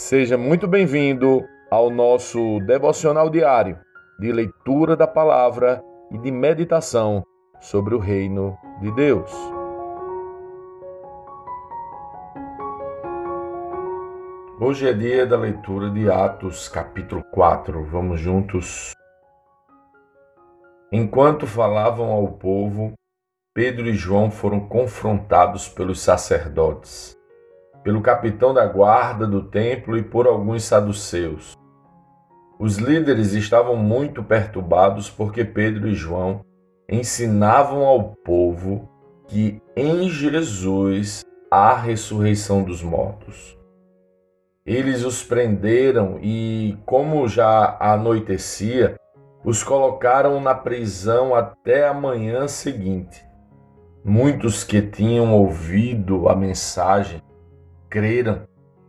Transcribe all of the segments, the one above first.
Seja muito bem-vindo ao nosso devocional diário de leitura da palavra e de meditação sobre o reino de Deus. Hoje é dia da leitura de Atos, capítulo 4. Vamos juntos. Enquanto falavam ao povo, Pedro e João foram confrontados pelos sacerdotes pelo capitão da guarda do templo e por alguns saduceus. Os líderes estavam muito perturbados porque Pedro e João ensinavam ao povo que em Jesus há ressurreição dos mortos. Eles os prenderam e, como já anoitecia, os colocaram na prisão até a manhã seguinte. Muitos que tinham ouvido a mensagem creram,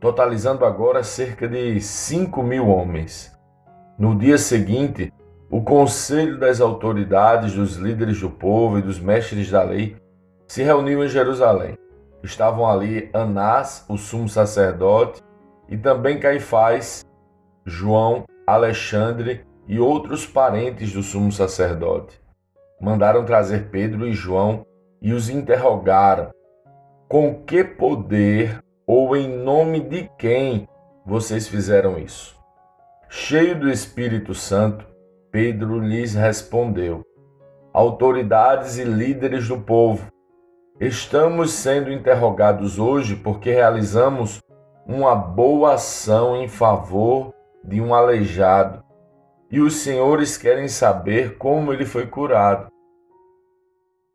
totalizando agora cerca de 5 mil homens. No dia seguinte, o conselho das autoridades, dos líderes do povo e dos mestres da lei se reuniu em Jerusalém. Estavam ali Anás, o sumo sacerdote, e também Caifás, João, Alexandre e outros parentes do sumo sacerdote. Mandaram trazer Pedro e João e os interrogaram: Com que poder ou em nome de quem vocês fizeram isso? Cheio do Espírito Santo, Pedro lhes respondeu: Autoridades e líderes do povo, estamos sendo interrogados hoje porque realizamos uma boa ação em favor de um aleijado e os senhores querem saber como ele foi curado.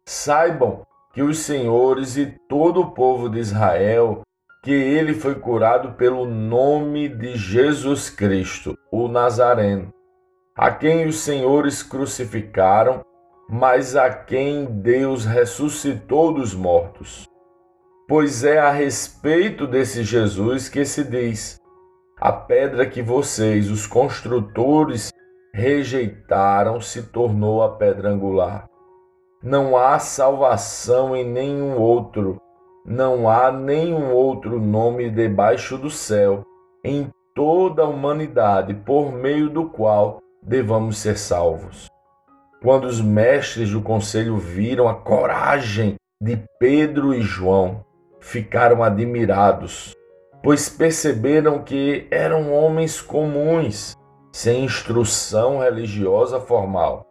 Saibam que os senhores e todo o povo de Israel que ele foi curado pelo nome de Jesus Cristo, o Nazareno, a quem os senhores crucificaram, mas a quem Deus ressuscitou dos mortos. Pois é a respeito desse Jesus que se diz: a pedra que vocês, os construtores, rejeitaram se tornou a pedra angular. Não há salvação em nenhum outro não há nenhum outro nome debaixo do céu em toda a humanidade por meio do qual devamos ser salvos. Quando os mestres do conselho viram a coragem de Pedro e João, ficaram admirados, pois perceberam que eram homens comuns, sem instrução religiosa formal.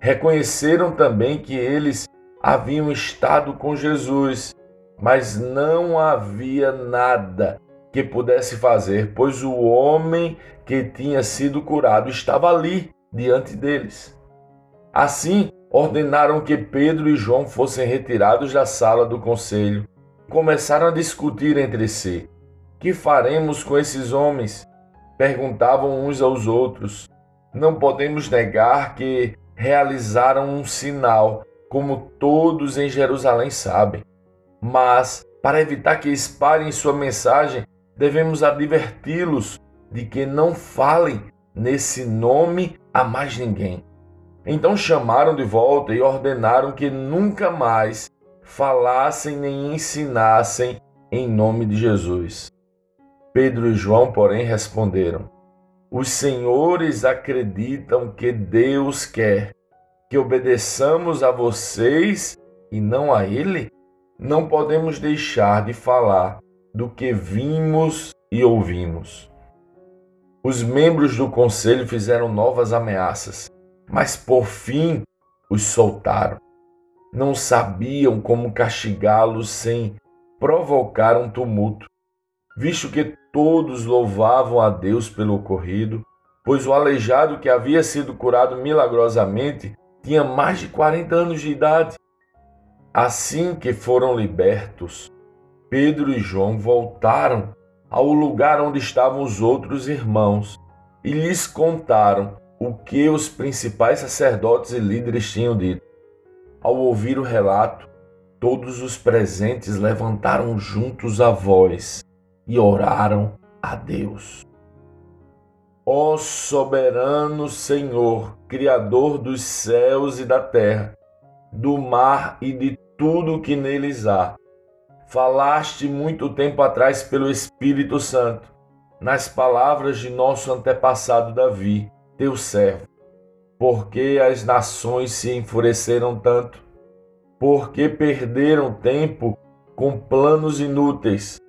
Reconheceram também que eles haviam estado com Jesus mas não havia nada que pudesse fazer, pois o homem que tinha sido curado estava ali diante deles. Assim, ordenaram que Pedro e João fossem retirados da sala do conselho. Começaram a discutir entre si: Que faremos com esses homens? Perguntavam uns aos outros. Não podemos negar que realizaram um sinal, como todos em Jerusalém sabem. Mas, para evitar que espalhem sua mensagem, devemos adverti-los de que não falem nesse nome a mais ninguém. Então chamaram de volta e ordenaram que nunca mais falassem nem ensinassem em nome de Jesus. Pedro e João, porém, responderam: Os senhores acreditam que Deus quer que obedeçamos a vocês e não a Ele? Não podemos deixar de falar do que vimos e ouvimos. Os membros do conselho fizeram novas ameaças, mas por fim os soltaram. Não sabiam como castigá-los sem provocar um tumulto, visto que todos louvavam a Deus pelo ocorrido, pois o aleijado que havia sido curado milagrosamente tinha mais de 40 anos de idade. Assim que foram libertos, Pedro e João voltaram ao lugar onde estavam os outros irmãos e lhes contaram o que os principais sacerdotes e líderes tinham dito. Ao ouvir o relato, todos os presentes levantaram juntos a voz e oraram a Deus. Ó soberano Senhor, Criador dos céus e da terra, do mar e de tudo o que neles há. Falaste muito tempo atrás pelo Espírito Santo nas palavras de nosso antepassado Davi, teu servo. Porque as nações se enfureceram tanto? Porque perderam tempo com planos inúteis.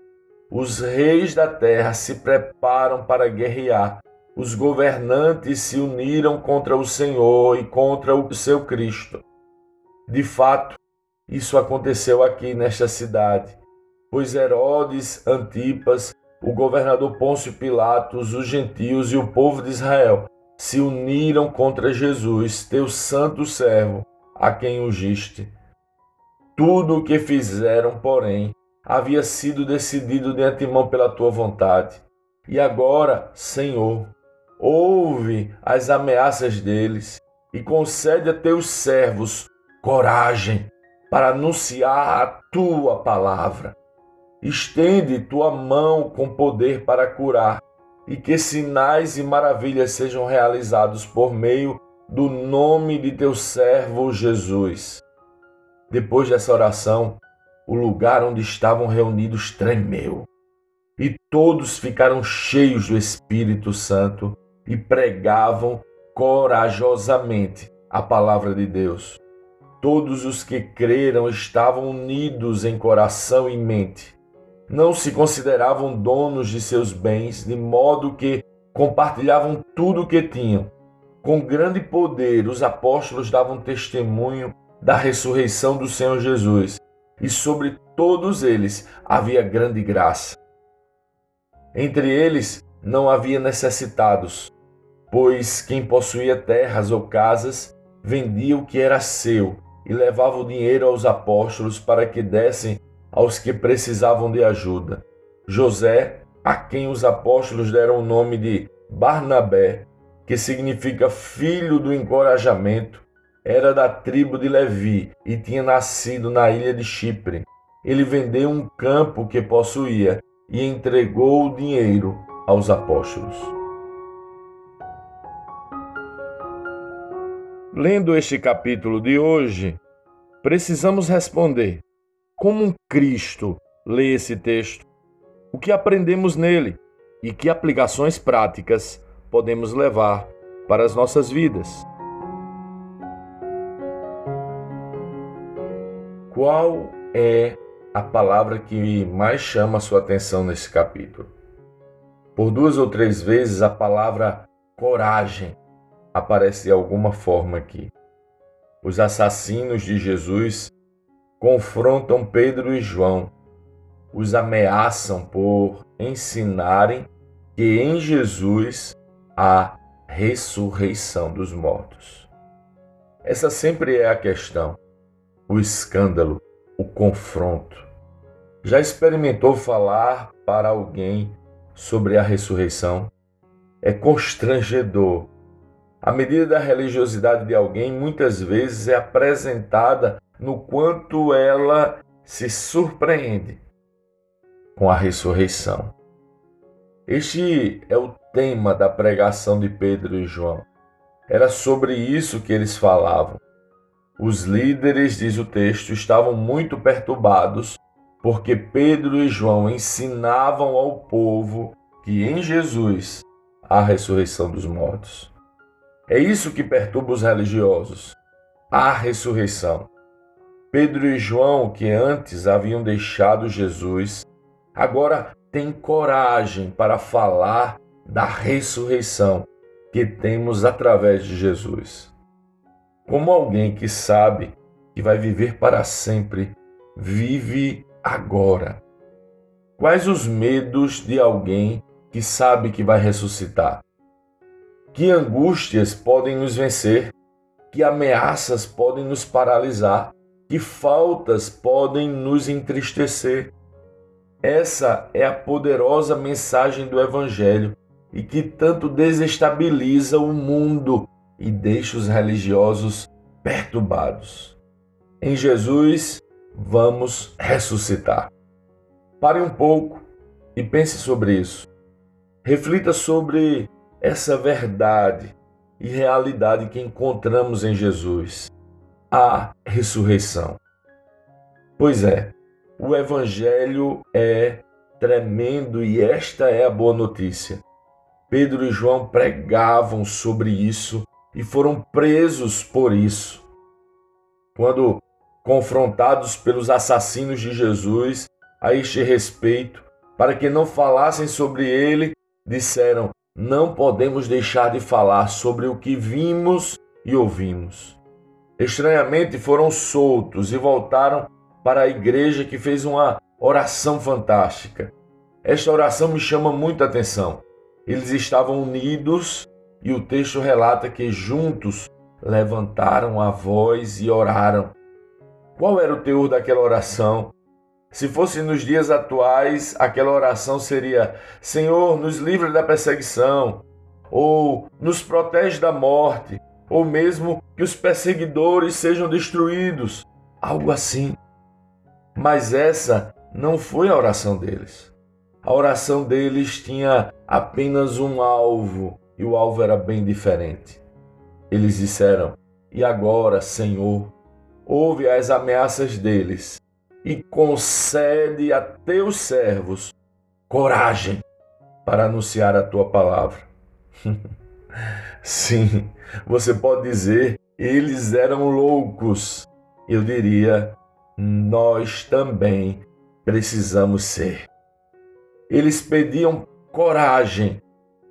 Os reis da terra se preparam para guerrear. Os governantes se uniram contra o Senhor e contra o seu Cristo. De fato, isso aconteceu aqui nesta cidade, pois Herodes Antipas, o governador Pôncio Pilatos, os gentios e o povo de Israel se uniram contra Jesus, teu santo servo, a quem ungiste. Tudo o que fizeram, porém, havia sido decidido de antemão pela tua vontade. E agora, Senhor, ouve as ameaças deles e concede a teus servos coragem para anunciar a tua palavra. Estende tua mão com poder para curar, e que sinais e maravilhas sejam realizados por meio do nome de teu servo Jesus. Depois dessa oração, o lugar onde estavam reunidos tremeu, e todos ficaram cheios do Espírito Santo e pregavam corajosamente a palavra de Deus. Todos os que creram estavam unidos em coração e mente. Não se consideravam donos de seus bens, de modo que compartilhavam tudo o que tinham. Com grande poder, os apóstolos davam testemunho da ressurreição do Senhor Jesus, e sobre todos eles havia grande graça. Entre eles não havia necessitados, pois quem possuía terras ou casas vendia o que era seu e levava o dinheiro aos apóstolos para que dessem aos que precisavam de ajuda. José, a quem os apóstolos deram o nome de Barnabé, que significa filho do encorajamento, era da tribo de Levi e tinha nascido na ilha de Chipre. Ele vendeu um campo que possuía e entregou o dinheiro aos apóstolos. Lendo este capítulo de hoje, precisamos responder: como um Cristo lê esse texto? O que aprendemos nele e que aplicações práticas podemos levar para as nossas vidas? Qual é a palavra que mais chama a sua atenção nesse capítulo? Por duas ou três vezes a palavra coragem aparece de alguma forma aqui. Os assassinos de Jesus confrontam Pedro e João, os ameaçam por ensinarem que em Jesus há ressurreição dos mortos. Essa sempre é a questão, o escândalo, o confronto. Já experimentou falar para alguém sobre a ressurreição? É constrangedor a medida da religiosidade de alguém muitas vezes é apresentada no quanto ela se surpreende com a ressurreição. Este é o tema da pregação de Pedro e João. Era sobre isso que eles falavam. Os líderes, diz o texto, estavam muito perturbados porque Pedro e João ensinavam ao povo que em Jesus há a ressurreição dos mortos. É isso que perturba os religiosos. A ressurreição. Pedro e João, que antes haviam deixado Jesus, agora têm coragem para falar da ressurreição que temos através de Jesus. Como alguém que sabe que vai viver para sempre, vive agora. Quais os medos de alguém que sabe que vai ressuscitar? Que angústias podem nos vencer, que ameaças podem nos paralisar, que faltas podem nos entristecer. Essa é a poderosa mensagem do Evangelho e que tanto desestabiliza o mundo e deixa os religiosos perturbados. Em Jesus, vamos ressuscitar. Pare um pouco e pense sobre isso. Reflita sobre essa verdade e realidade que encontramos em Jesus, a ressurreição. Pois é, o Evangelho é tremendo e esta é a boa notícia. Pedro e João pregavam sobre isso e foram presos por isso. Quando confrontados pelos assassinos de Jesus a este respeito, para que não falassem sobre ele, disseram: Não podemos deixar de falar sobre o que vimos e ouvimos. Estranhamente foram soltos e voltaram para a igreja que fez uma oração fantástica. Esta oração me chama muita atenção. Eles estavam unidos e o texto relata que juntos levantaram a voz e oraram. Qual era o teor daquela oração? Se fosse nos dias atuais, aquela oração seria: Senhor, nos livre da perseguição, ou nos protege da morte, ou mesmo que os perseguidores sejam destruídos. Algo assim. Mas essa não foi a oração deles. A oração deles tinha apenas um alvo, e o alvo era bem diferente. Eles disseram: E agora, Senhor, ouve as ameaças deles e concede a teus servos coragem para anunciar a tua palavra. Sim, você pode dizer, eles eram loucos. Eu diria, nós também precisamos ser. Eles pediam coragem,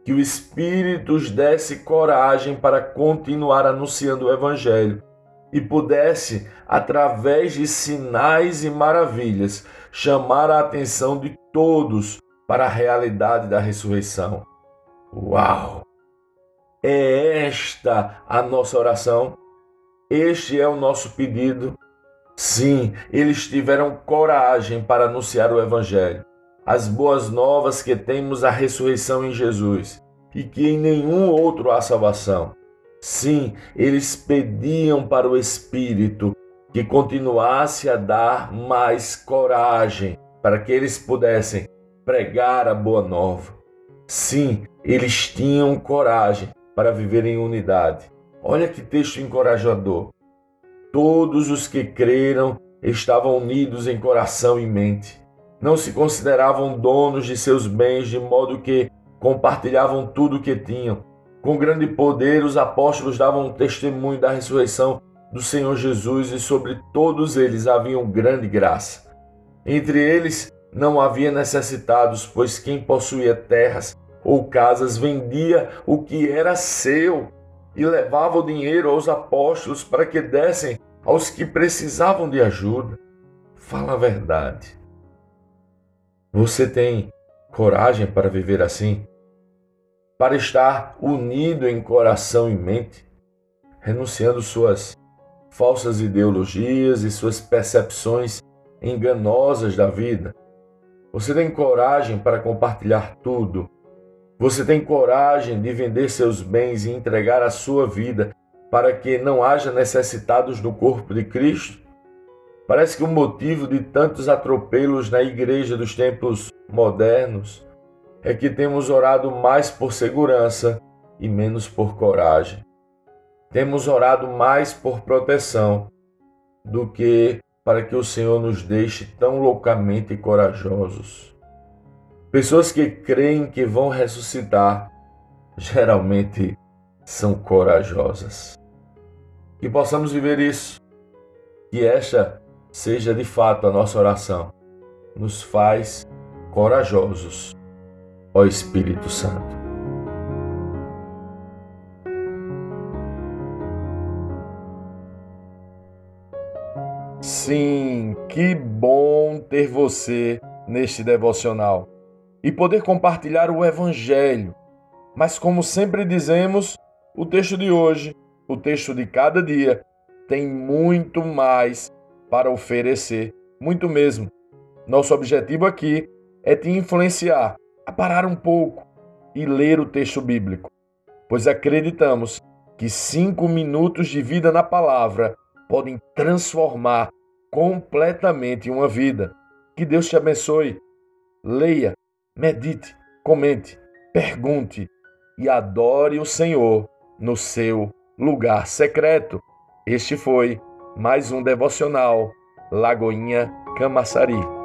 que o Espírito os desse coragem para continuar anunciando o Evangelho e pudesse, através de sinais e maravilhas, chamar a atenção de todos para a realidade da ressurreição. Uau! É esta a nossa oração? Este é o nosso pedido? Sim, eles tiveram coragem para anunciar o Evangelho, as boas novas que temos a ressurreição em Jesus e que em nenhum outro há salvação. Sim, eles pediam para o Espírito que continuasse a dar mais coragem para que eles pudessem pregar a boa nova. Sim, eles tinham coragem para viver em unidade. Olha que texto encorajador. Todos os que creram estavam unidos em coração e mente. Não se consideravam donos de seus bens, de modo que compartilhavam tudo o que tinham. Com grande poder, os apóstolos davam testemunho da ressurreição do Senhor Jesus e sobre todos eles havia grande graça. Entre eles não havia necessitados, pois quem possuía terras ou casas, vendia o que era seu e levava o dinheiro aos apóstolos para que dessem aos que precisavam de ajuda. Fala a verdade. Você tem coragem para viver assim? Para estar unido em coração e mente, renunciando suas falsas ideologias e suas percepções enganosas da vida? Você tem coragem para compartilhar tudo você tem coragem de vender seus bens e entregar a sua vida para que não haja necessitados do corpo de Cristo? Parece que o motivo de tantos atropelos na igreja dos tempos modernos é que temos orado mais por segurança e menos por coragem. Temos orado mais por proteção do que para que o Senhor nos deixe tão loucamente corajosos. Pessoas que creem que vão ressuscitar geralmente são corajosas. Que possamos viver isso, que esta seja de fato a nossa oração. Nos faz corajosos, ó Espírito Santo. Sim, que bom ter você neste devocional e poder compartilhar o Evangelho. Mas, como sempre dizemos, o texto de hoje, o texto de cada dia, tem muito mais para oferecer, muito mesmo. Nosso objetivo aqui é te influenciar a parar um pouco e ler o texto bíblico, pois acreditamos que cinco minutos de vida na palavra podem transformar completamente uma vida. Que Deus te abençoe. Leia, medite, comente, pergunte e adore o Senhor no seu lugar secreto. Este foi mais um devocional Lagoinha Camaçari.